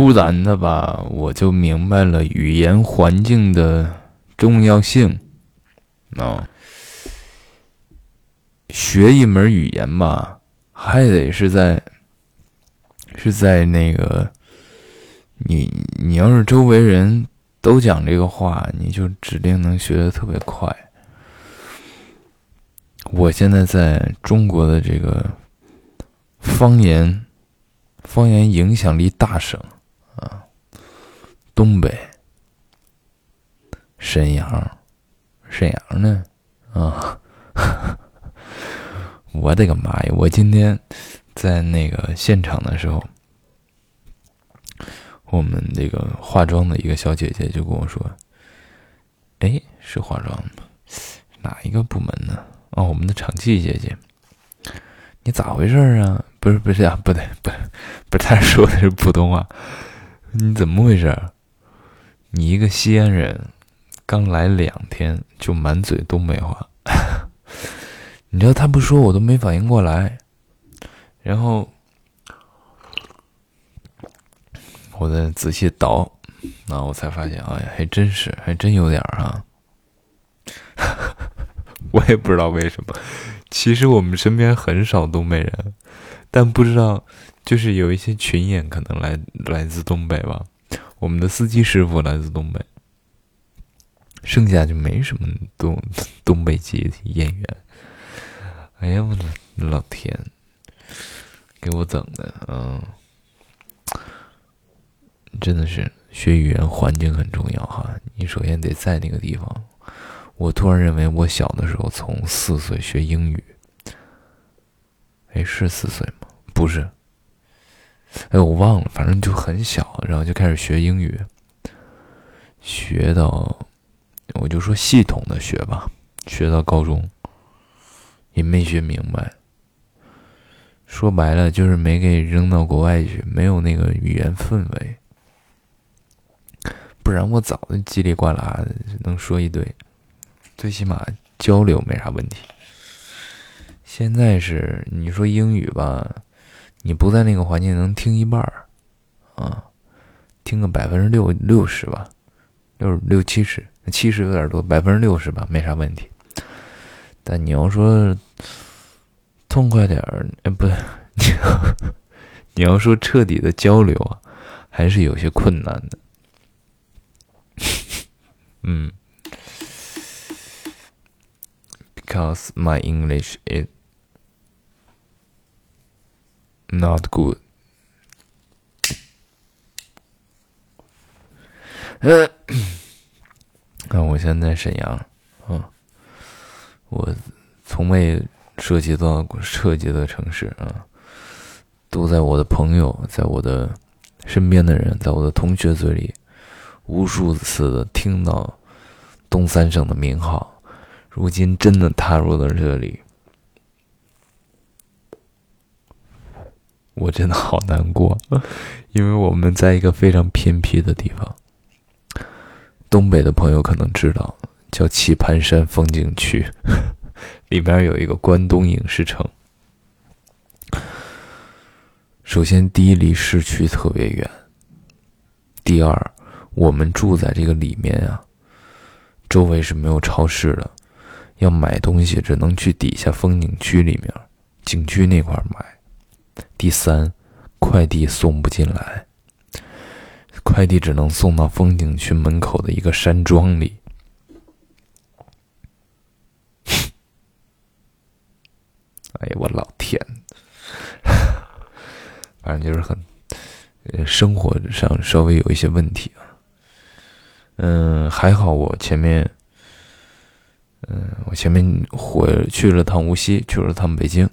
突然的吧，我就明白了语言环境的重要性。啊，学一门语言吧，还得是在是在那个你你要是周围人都讲这个话，你就指定能学的特别快。我现在在中国的这个方言方言影响力大省啊，东北沈阳，沈阳呢啊，我的个妈呀！我今天在那个现场的时候，我们这个化妆的一个小姐姐就跟我说：“哎，是化妆的？哪一个部门呢？”哦，我们的场记姐姐，你咋回事啊？不是不是啊，不对，不不是，他说的是普通话。你怎么回事？你一个西安人，刚来两天就满嘴东北话。你知道他不说我都没反应过来，然后我再仔细倒，那我才发现，哎呀，还真是，还真有点儿哈。我也不知道为什么，其实我们身边很少东北人，但不知道，就是有一些群演可能来来自东北吧。我们的司机师傅来自东北，剩下就没什么东东北籍演员。哎呀，我的老天，给我整的，嗯，真的是学语言环境很重要哈。你首先得在那个地方。我突然认为，我小的时候从四岁学英语，哎，是四岁吗？不是，哎，我忘了，反正就很小，然后就开始学英语，学到，我就说系统的学吧，学到高中，也没学明白。说白了，就是没给扔到国外去，没有那个语言氛围，不然我早就叽里呱啦能说一堆。最起码交流没啥问题。现在是你说英语吧，你不在那个环境能听一半儿，啊，听个百分之六六十吧，六六七十，七十有点多，百分之六十吧，没啥问题。但你要说痛快点儿，哎，不对，你要说彻底的交流啊，还是有些困难的。嗯。Because my English is not good。呃，看我现在沈阳，嗯，我从未涉及到过涉及的城市啊，都在我的朋友，在我的身边的人，在我的同学嘴里，无数次的听到东三省的名号。如今真的踏入了这里，我真的好难过，因为我们在一个非常偏僻的地方。东北的朋友可能知道，叫棋盘山风景区，里边有一个关东影视城。首先，第一离市区特别远；第二，我们住在这个里面啊，周围是没有超市的。要买东西只能去底下风景区里面，景区那块买。第三，快递送不进来，快递只能送到风景区门口的一个山庄里。哎呀，我老天！反正就是很，生活上稍微有一些问题啊。嗯，还好我前面。嗯，我前面回去了趟无锡，去了趟北京，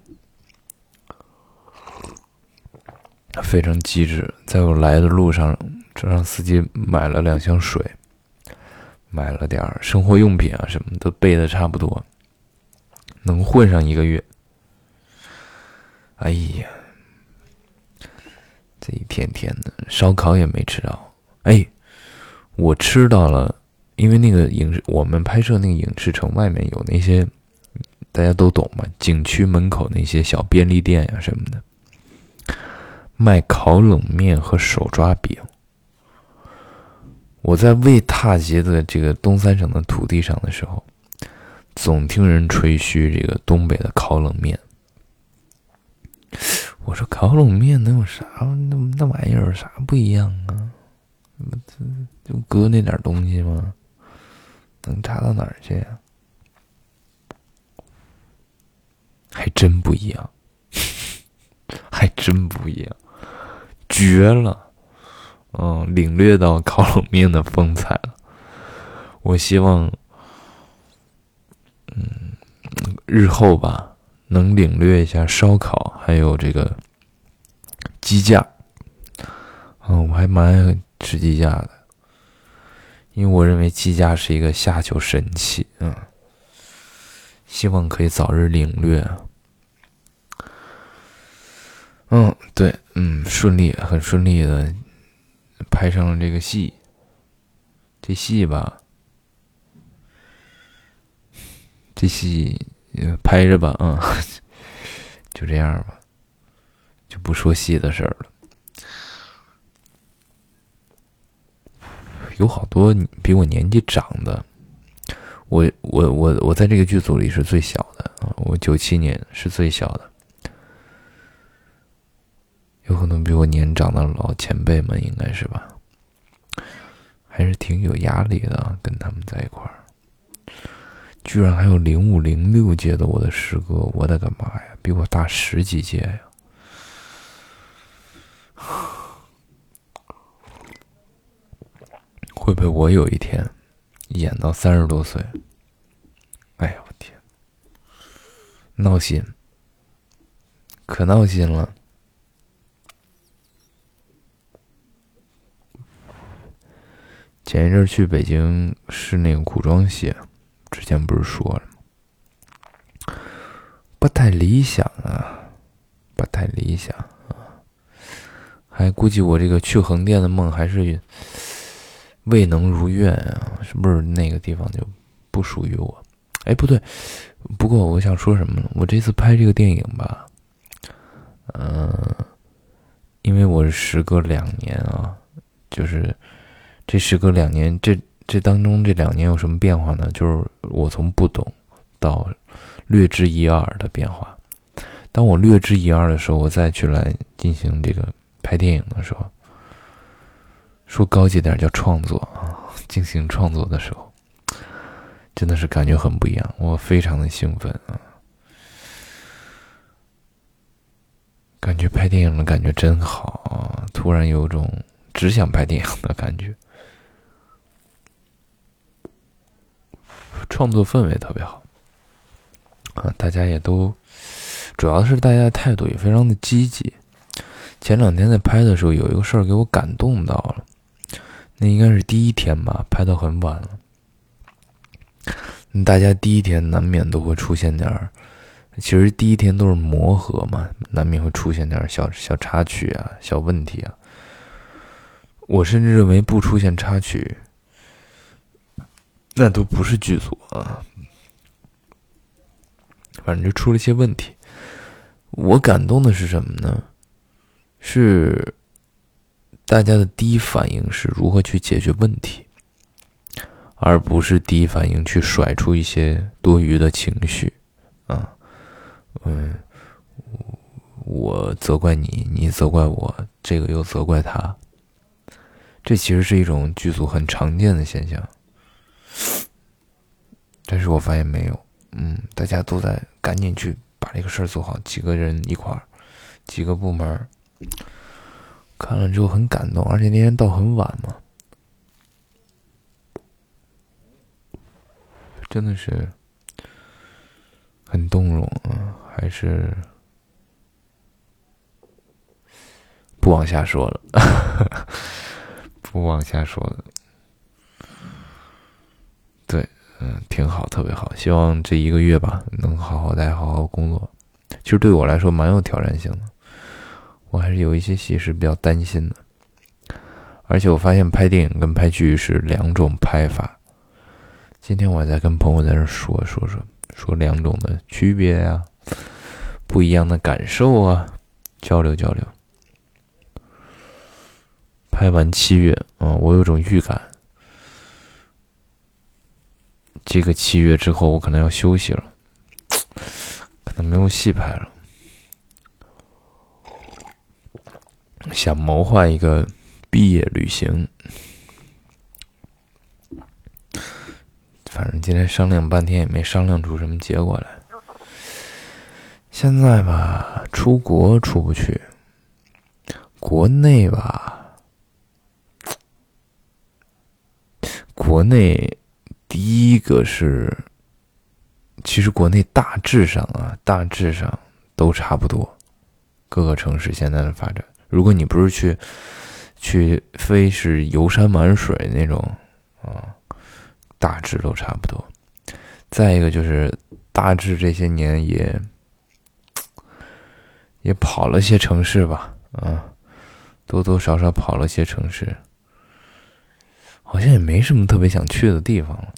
非常机智。在我来的路上，就让司机买了两箱水，买了点生活用品啊，什么都备的差不多，能混上一个月。哎呀，这一天天的烧烤也没吃到。哎，我吃到了。因为那个影视，我们拍摄那个影视城外面有那些，大家都懂嘛，景区门口那些小便利店呀什么的，卖烤冷面和手抓饼，我在未踏及的这个东三省的土地上的时候，总听人吹嘘这个东北的烤冷面。我说烤冷面能有啥？那那玩意儿有啥不一样啊？就搁那点东西吗？能差到哪儿去呀？还真不一样，还真不一样，绝了！嗯，领略到烤冷面的风采了。我希望，嗯，日后吧，能领略一下烧烤，还有这个鸡架。嗯，我还蛮爱吃鸡架的，因为我认为鸡架是一个下酒神器。嗯，希望可以早日领略。嗯，对，嗯，顺利，很顺利的。拍上了这个戏，这戏吧，这戏拍着吧，嗯，就这样吧，就不说戏的事儿了。有好多比我年纪长的，我我我我在这个剧组里是最小的啊，我九七年是最小的。有可能比我年长的老前辈们，应该是吧？还是挺有压力的，跟他们在一块儿。居然还有零五零六届的我的师哥，我的个妈呀，比我大十几届呀！会不会我有一天演到三十多岁？哎呀，我天，闹心，可闹心了。前一阵去北京试那个古装戏，之前不是说了吗？不太理想啊，不太理想啊，还估计我这个去横店的梦还是未能如愿啊，是不是那个地方就不属于我？哎，不对，不过我想说什么呢？我这次拍这个电影吧，嗯，因为我是时隔两年啊，就是。这时隔两年，这这当中这两年有什么变化呢？就是我从不懂到略知一二的变化。当我略知一二的时候，我再去来进行这个拍电影的时候，说高级点叫创作啊，进行创作的时候，真的是感觉很不一样。我非常的兴奋啊，感觉拍电影的感觉真好啊！突然有种只想拍电影的感觉。创作氛围特别好，啊，大家也都，主要是大家的态度也非常的积极。前两天在拍的时候，有一个事儿给我感动到了，那应该是第一天吧，拍到很晚了。大家第一天难免都会出现点儿，其实第一天都是磨合嘛，难免会出现点小小插曲啊、小问题啊。我甚至认为不出现插曲。那都不是剧组啊，反正就出了一些问题。我感动的是什么呢？是大家的第一反应是如何去解决问题，而不是第一反应去甩出一些多余的情绪啊。嗯，我责怪你，你责怪我，这个又责怪他。这其实是一种剧组很常见的现象。但是我发现没有，嗯，大家都在赶紧去把这个事儿做好，几个人一块儿，几个部门，看了之后很感动，而且那天到很晚嘛，真的是很动容啊，还是不往下说了，不往下说了。嗯，挺好，特别好。希望这一个月吧，能好好待，好好工作。其实对我来说蛮有挑战性的，我还是有一些戏是比较担心的。而且我发现拍电影跟拍剧是两种拍法。今天我还在跟朋友在那说说说说两种的区别呀，不一样的感受啊，交流交流。拍完七月，嗯，我有种预感，这个七月之后，我可能要休息了，可能没有戏拍了。想谋划一个毕业旅行，反正今天商量半天也没商量出什么结果来。现在吧，出国出不去，国内吧，国内第一个是，其实国内大致上啊，大致上都差不多，各个城市现在的发展。如果你不是去，去非是游山玩水那种，啊，大致都差不多。再一个就是，大致这些年也也跑了些城市吧，啊，多多少少跑了些城市，好像也没什么特别想去的地方了。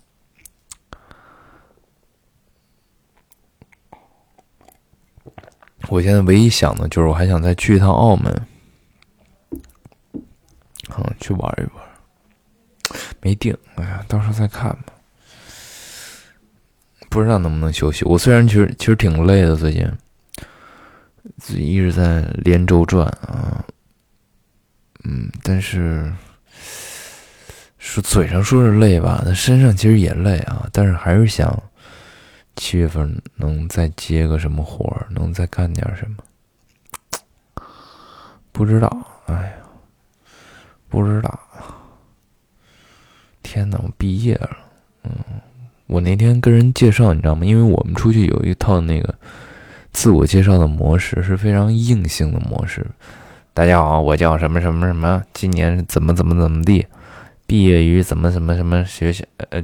我现在唯一想的就是，我还想再去一趟澳门。嗯，去玩一玩，没定。哎呀，到时候再看吧。不知道能不能休息。我虽然其实其实挺累的，最近自己一直在连轴转啊。嗯，但是说嘴上说是累吧，那身上其实也累啊。但是还是想七月份能再接个什么活儿，能再干点什么。不知道，哎呀。不知道，天哪！我毕业了，嗯，我那天跟人介绍，你知道吗？因为我们出去有一套那个自我介绍的模式，是非常硬性的模式。大家好，我叫什么什么什么，今年怎么怎么怎么地，毕业于怎么怎么什么学校。呃，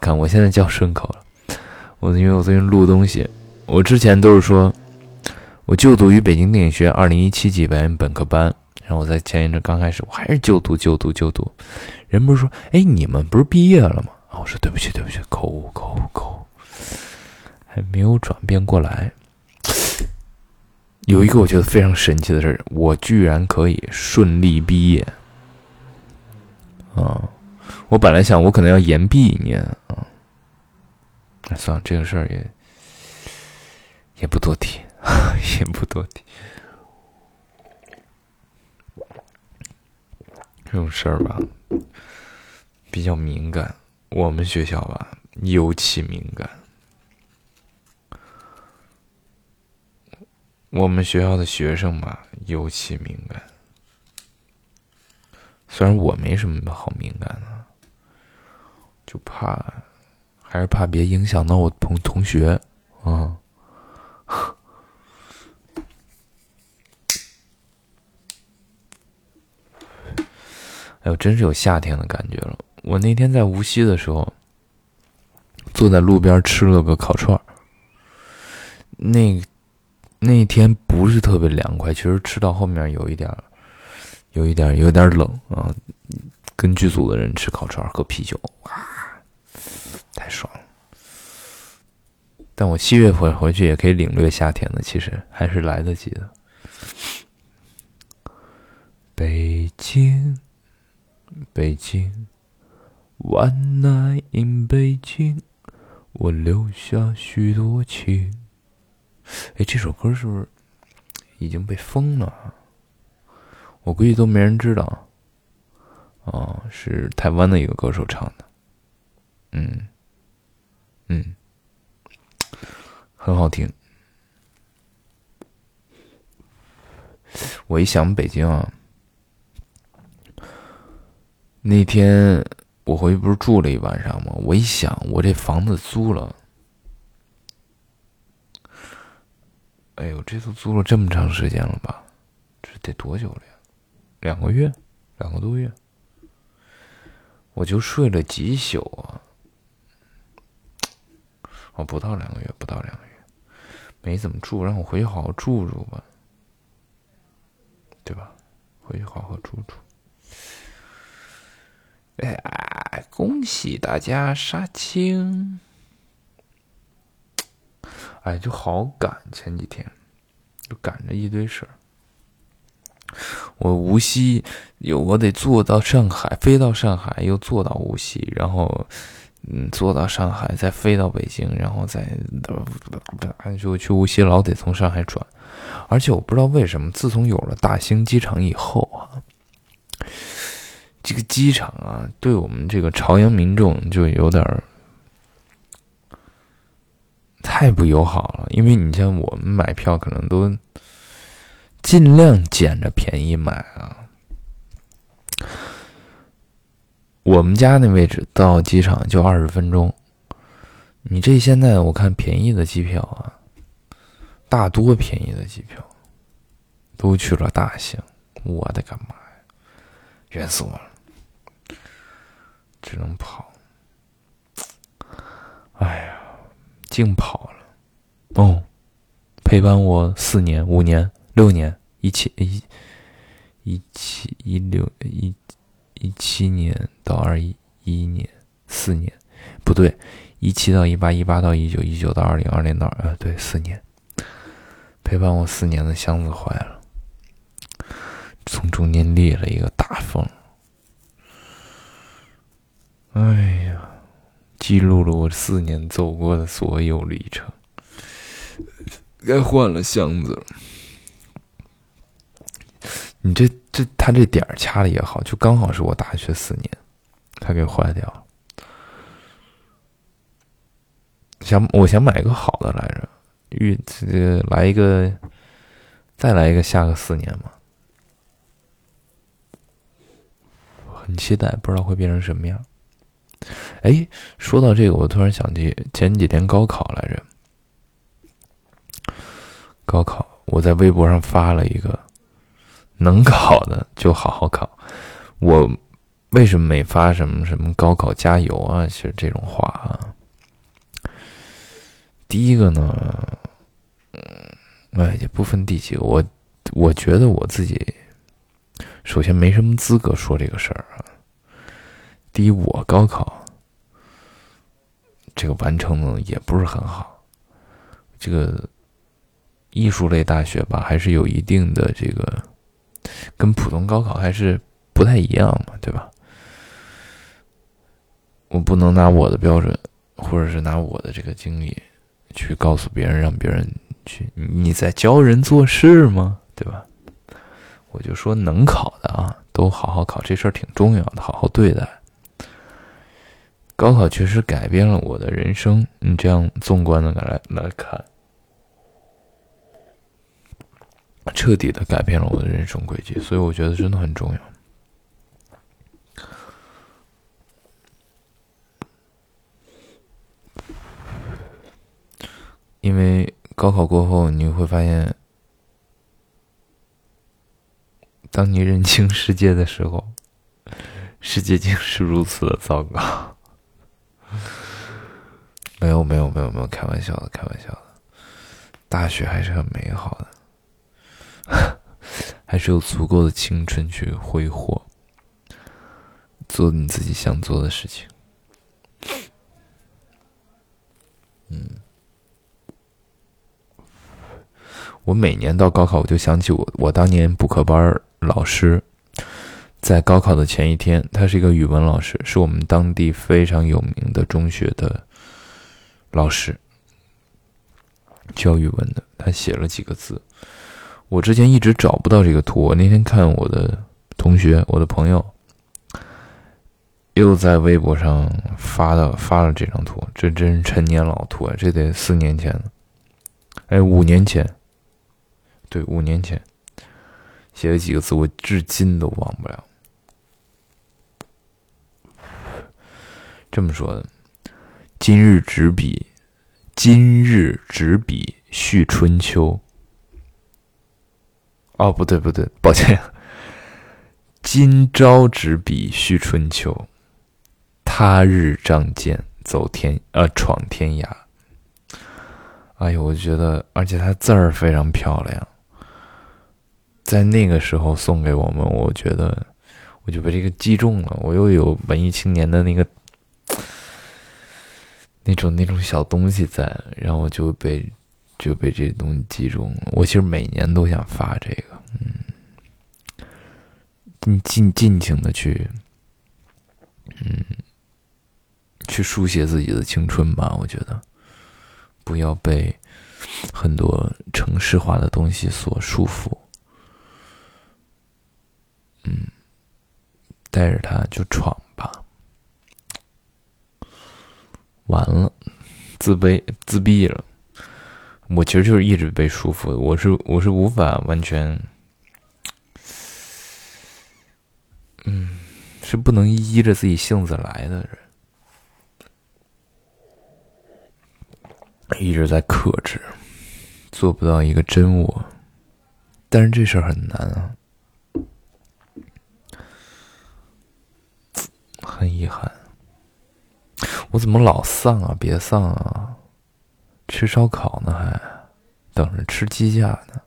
看我现在叫顺口了，我因为我最近录东西，我之前都是说，我就读于北京电影学院二零一七级表演本科班。然后我在前一阵刚开始，我还是就读就读就读，人不是说，哎，你们不是毕业了吗？啊，我说对不起对不起，口误口误口误，还没有转变过来。有一个我觉得非常神奇的事儿我居然可以顺利毕业。啊，我本来想我可能要延毕一年啊，算了，这个事儿也也不多提，也不多提。这种事儿吧，比较敏感。我们学校吧，尤其敏感。我们学校的学生吧，尤其敏感。虽然我没什么好敏感的，就怕，还是怕别影响到我同同学啊。哎呦，真是有夏天的感觉了！我那天在无锡的时候，坐在路边吃了个烤串儿。那那天不是特别凉快，其实吃到后面有一点有一点有点冷啊。跟剧组的人吃烤串喝啤酒，哇，太爽了！但我七月份回去也可以领略夏天的，其实还是来得及的。北京。北京，One night in 北京，我留下许多情。哎，这首歌是不是已经被封了？我估计都没人知道。哦，是台湾的一个歌手唱的。嗯，嗯，很好听。我一想北京啊。那天我回去不是住了一晚上吗？我一想，我这房子租了，哎呦，这都租了这么长时间了吧？这得多久了呀？两个月，两个多月，我就睡了几宿啊！哦，不到两个月，不到两个月，没怎么住，让我回去好好住住吧，对吧？回去好好住住。哎，恭喜大家杀青！哎，就好赶，前几天就赶着一堆事儿。我无锡有，我得坐到上海，飞到上海，又坐到无锡，然后嗯，坐到上海，再飞到北京，然后再就去无锡，老得从上海转。而且我不知道为什么，自从有了大兴机场以后啊，这个机场啊，对我们这个朝阳民众就有点太不友好了。因为你像我们买票，可能都尽量捡着便宜买啊。我们家那位置到机场就二十分钟，你这现在我看便宜的机票啊，大多便宜的机票都去了大兴，我的个妈呀，冤死我了，只能跑，哎呀，净跑了，哦，陪伴我四年、五年、六年，一七一，一七一六一。一七年到二一一年，四年，不对，一七到一八，一八到一九，一九到二零，二零到呃，对，四年，陪伴我四年的箱子坏了，从中间裂了一个大缝，哎呀，记录了我四年走过的所有里程，该换了箱子了。你这这他这点儿掐的也好，就刚好是我大学四年，他给坏掉了。想我想买一个好的来着，预这个来一个，再来一个下个四年嘛，很期待，不知道会变成什么样。哎，说到这个，我突然想起前几天高考来着，高考我在微博上发了一个。能考的就好好考。我为什么没发什么什么高考加油啊？其实这种话啊，第一个呢，嗯，哎，也不分第几个。我我觉得我自己首先没什么资格说这个事儿啊。第一，我高考这个完成的也不是很好。这个艺术类大学吧，还是有一定的这个。跟普通高考还是不太一样嘛，对吧？我不能拿我的标准，或者是拿我的这个经历去告诉别人，让别人去你在教人做事吗？对吧？我就说能考的啊，都好好考，这事儿挺重要的，好好对待。高考确实改变了我的人生，你这样纵观的来来看。彻底的改变了我的人生轨迹，所以我觉得真的很重要。因为高考过后，你会发现，当你认清世界的时候，世界竟是如此的糟糕。没有，没有，没有，没有，开玩笑的，开玩笑的。大学还是很美好的。还是有足够的青春去挥霍，做你自己想做的事情。嗯，我每年到高考，我就想起我我当年补课班老师，在高考的前一天，他是一个语文老师，是我们当地非常有名的中学的老师，教语文的。他写了几个字。我之前一直找不到这个图，我那天看我的同学、我的朋友又在微博上发的发了这张图，这真是陈年老图啊！这得四年前了，哎，五年前，对，五年前写了几个字，我至今都忘不了。这么说的：今日执笔，今日执笔续春秋。哦，不对不对，抱歉。今朝执笔续春秋，他日仗剑走天呃闯天涯。哎呦，我觉得，而且他字儿非常漂亮，在那个时候送给我们，我觉得我就被这个击中了。我又有文艺青年的那个那种那种小东西在，然后我就被。就被这东西击中了。我其实每年都想发这个，嗯，你尽尽情的去，嗯，去书写自己的青春吧。我觉得，不要被很多城市化的东西所束缚。嗯，带着它就闯吧。完了，自卑自闭了。我其实就是一直被束缚的，我是我是无法完全，嗯，是不能依着自己性子来的人，一直在克制，做不到一个真我。但是这事儿很难啊，很遗憾。我怎么老丧啊？别丧啊！吃烧烤呢，还等着吃鸡架呢。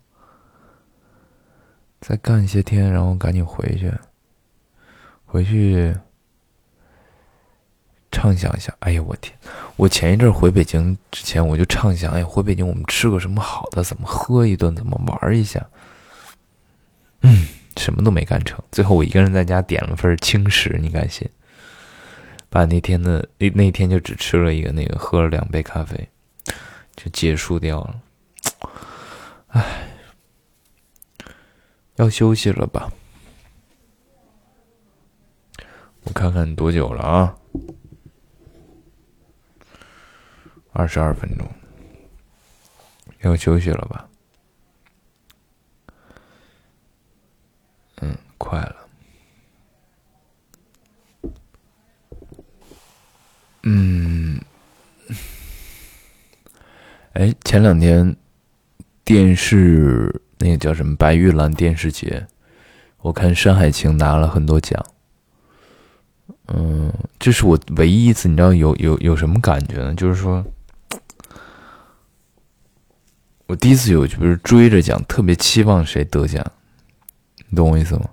再干一些天，然后赶紧回去。回去畅想一下。哎呀，我天！我前一阵回北京之前，我就畅想：哎，回北京我们吃个什么好的？怎么喝一顿？怎么玩一下？嗯，什么都没干成。最后我一个人在家点了份轻食，你敢信？把那天的那那天就只吃了一个那个，喝了两杯咖啡，就结束掉了。唉，要休息了吧？我看看多久了啊？二十二分钟，要休息了吧？嗯，快了。嗯，哎，前两天电视那个叫什么白玉兰电视节，我看山海情拿了很多奖。嗯，这是我唯一一次，你知道有有有什么感觉呢？就是说，我第一次有就是追着奖，特别期望谁得奖，你懂我意思吗？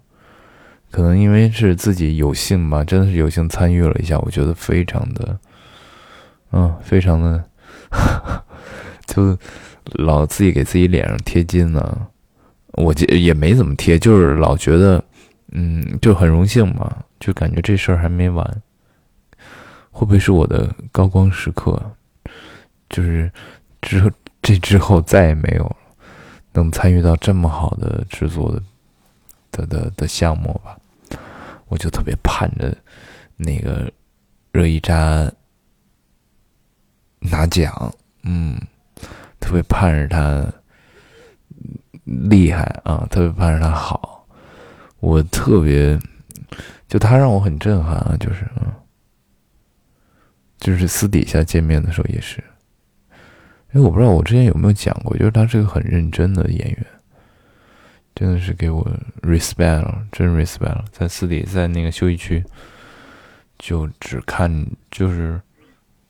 可能因为是自己有幸吧，真的是有幸参与了一下，我觉得非常的，嗯，非常的，就老自己给自己脸上贴金呢。我也也没怎么贴，就是老觉得，嗯，就很荣幸嘛，就感觉这事儿还没完，会不会是我的高光时刻？就是之后这之后再也没有，能参与到这么好的制作的。的的的项目吧，我就特别盼着那个热议扎拿奖，嗯，特别盼着他厉害啊，特别盼着他好，我特别就他让我很震撼啊，就是嗯，就是私底下见面的时候也是，因为我不知道我之前有没有讲过，就是他是个很认真的演员。真的是给我 respect 了，真 respect 了。在私底，在那个休息区，就只看，就是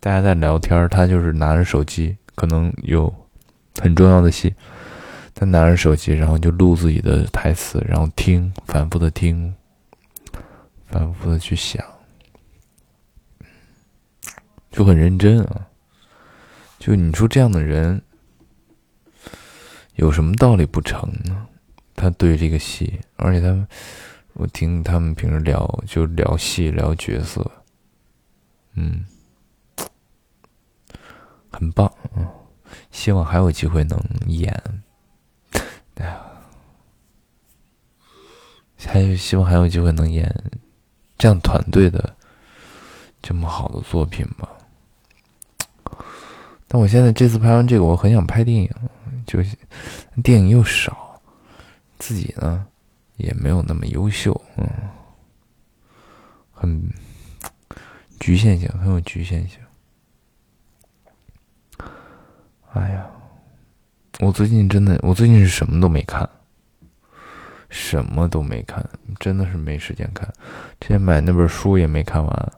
大家在聊天，他就是拿着手机，可能有很重要的戏，他拿着手机，然后就录自己的台词，然后听，反复的听，反复的去想，就很认真啊。就你说这样的人，有什么道理不成呢？他对这个戏，而且他们，我听他们平时聊，就聊戏聊角色，嗯，很棒，嗯，希望还有机会能演，哎呀，还有希望还有机会能演这样团队的这么好的作品吧。但我现在这次拍完这个，我很想拍电影，就是电影又少。自己呢，也没有那么优秀，嗯，很局限性，很有局限性。哎呀，我最近真的，我最近是什么都没看，什么都没看，真的是没时间看。之前买那本书也没看完，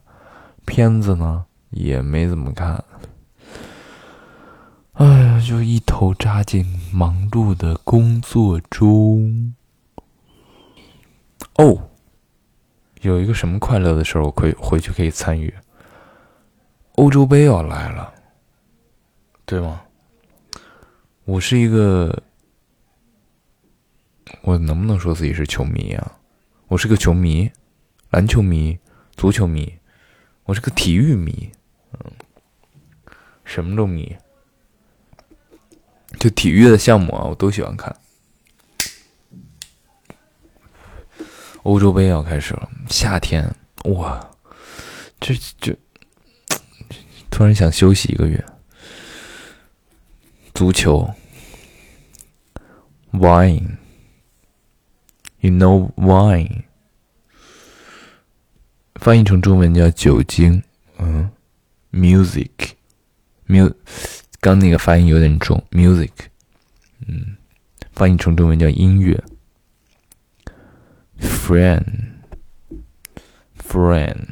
片子呢也没怎么看。哎呀，就一头扎进忙碌的工作中。哦，有一个什么快乐的事儿，我可以回去可以参与。欧洲杯要来了，对吗？我是一个，我能不能说自己是球迷啊？我是个球迷，篮球迷，足球迷，我是个体育迷，嗯什么都迷。就体育的项目啊，我都喜欢看。欧洲杯要开始了，夏天哇，这这突然想休息一个月。足球，wine，you know wine，翻译成中文叫酒精，嗯，music，mus，刚那个发音有点重，music，嗯，翻译成中文叫音乐。friend，friend，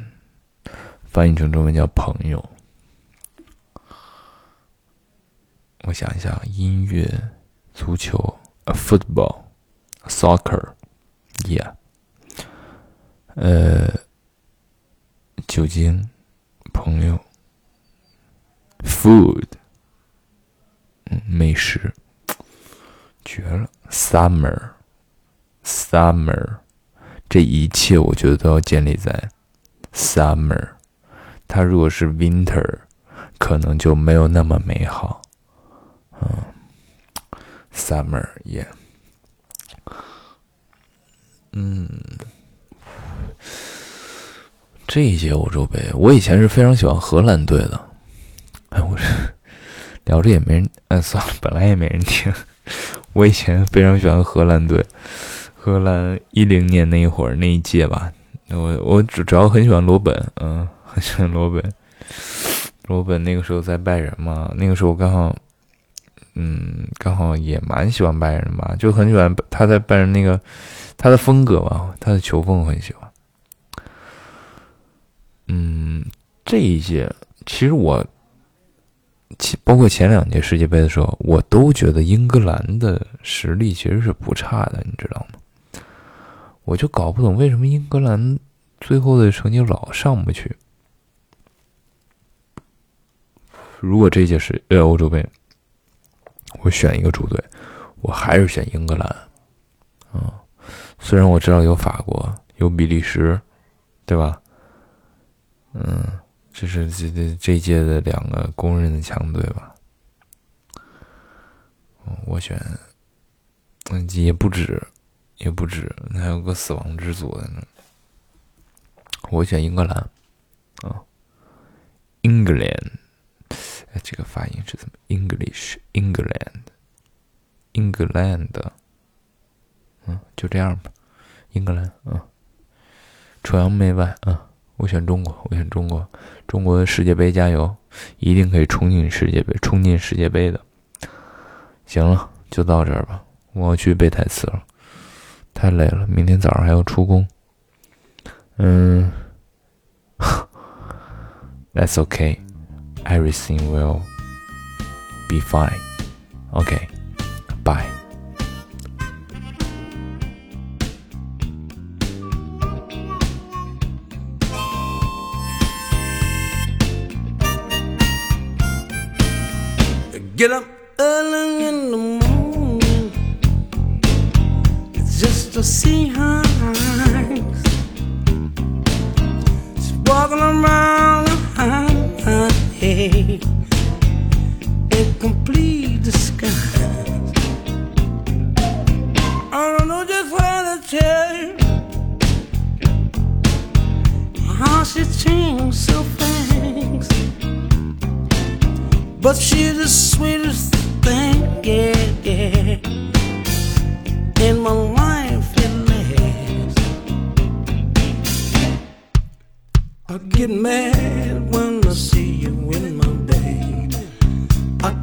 翻译成中文叫朋友。我想一下，音乐、足球。football，soccer，yeah，呃，酒精，朋友，food，嗯，美食，绝了，summer，summer。这一切，我觉得都要建立在 summer。它如果是 winter，可能就没有那么美好。嗯，summer，yeah。嗯，这一届欧洲杯，我以前是非常喜欢荷兰队的。哎，我是聊着也没人，哎，算了，本来也没人听。我以前非常喜欢荷兰队。荷兰一零年那一会儿那一届吧，我我主主要很喜欢罗本，嗯，很喜欢罗本。罗本那个时候在拜仁嘛，那个时候刚好，嗯，刚好也蛮喜欢拜仁吧，就很喜欢他在拜仁那个他的风格吧，他的球风我很喜欢。嗯，这一届其实我，前包括前两届世界杯的时候，我都觉得英格兰的实力其实是不差的，你知道吗？我就搞不懂为什么英格兰最后的成绩老上不去。如果这届是呃欧洲杯，我选一个主队，我还是选英格兰。啊，虽然我知道有法国，有比利时，对吧？嗯，这是这这这届的两个公认的强队吧。我选，嗯，也不止。也不止，还有个死亡之组在那。我选英格兰，啊，England，这个发音是怎么？English，England，England，嗯，就这样吧，英格兰，嗯，崇洋媚外，嗯，我选中国，我选中国，中国的世界杯加油，一定可以冲进世界杯，冲进世界杯的。行了，就到这儿吧，我要去背台词了。太累了，明天早上还要出工。嗯，That's okay. Everything will be fine. Okay. Bye. Get up early in the morning just to see her eyes. She's walking around head in complete disguise. I don't know just what to tell you. How she changed so fast. But she's the sweetest thing, yeah, yeah, in my life. get mad when I see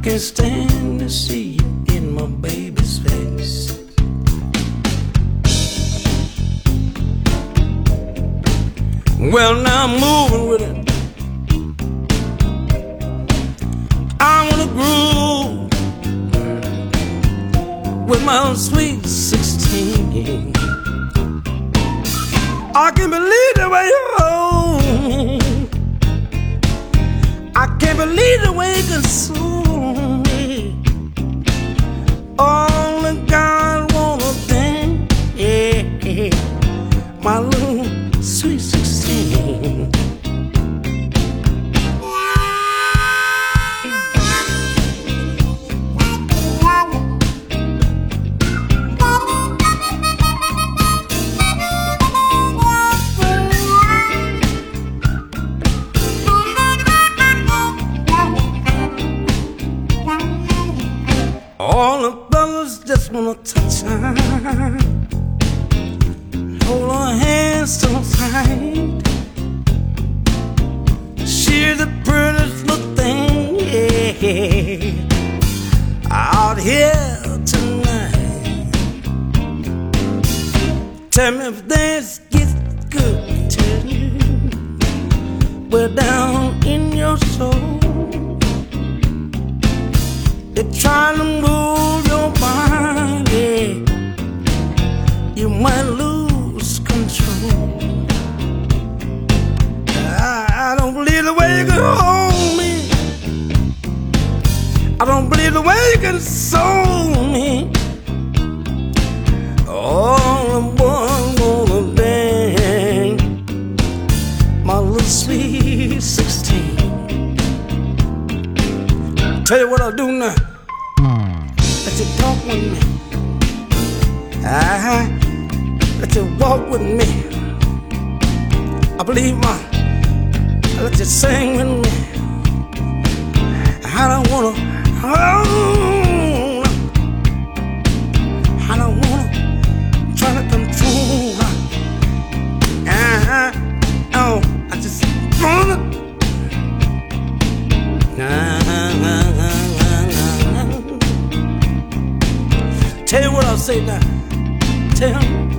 I can't stand to see you in my baby's face. Well, now I'm moving with it. I wanna groove with my own sweet 16. I can't believe the way you hold. I can't believe the way you consume Tell you what I'll do now. Let you talk with me. Uh-huh. Let you walk with me. I believe my. Let you sing with me. I don't wanna. Oh. say now? Tell me.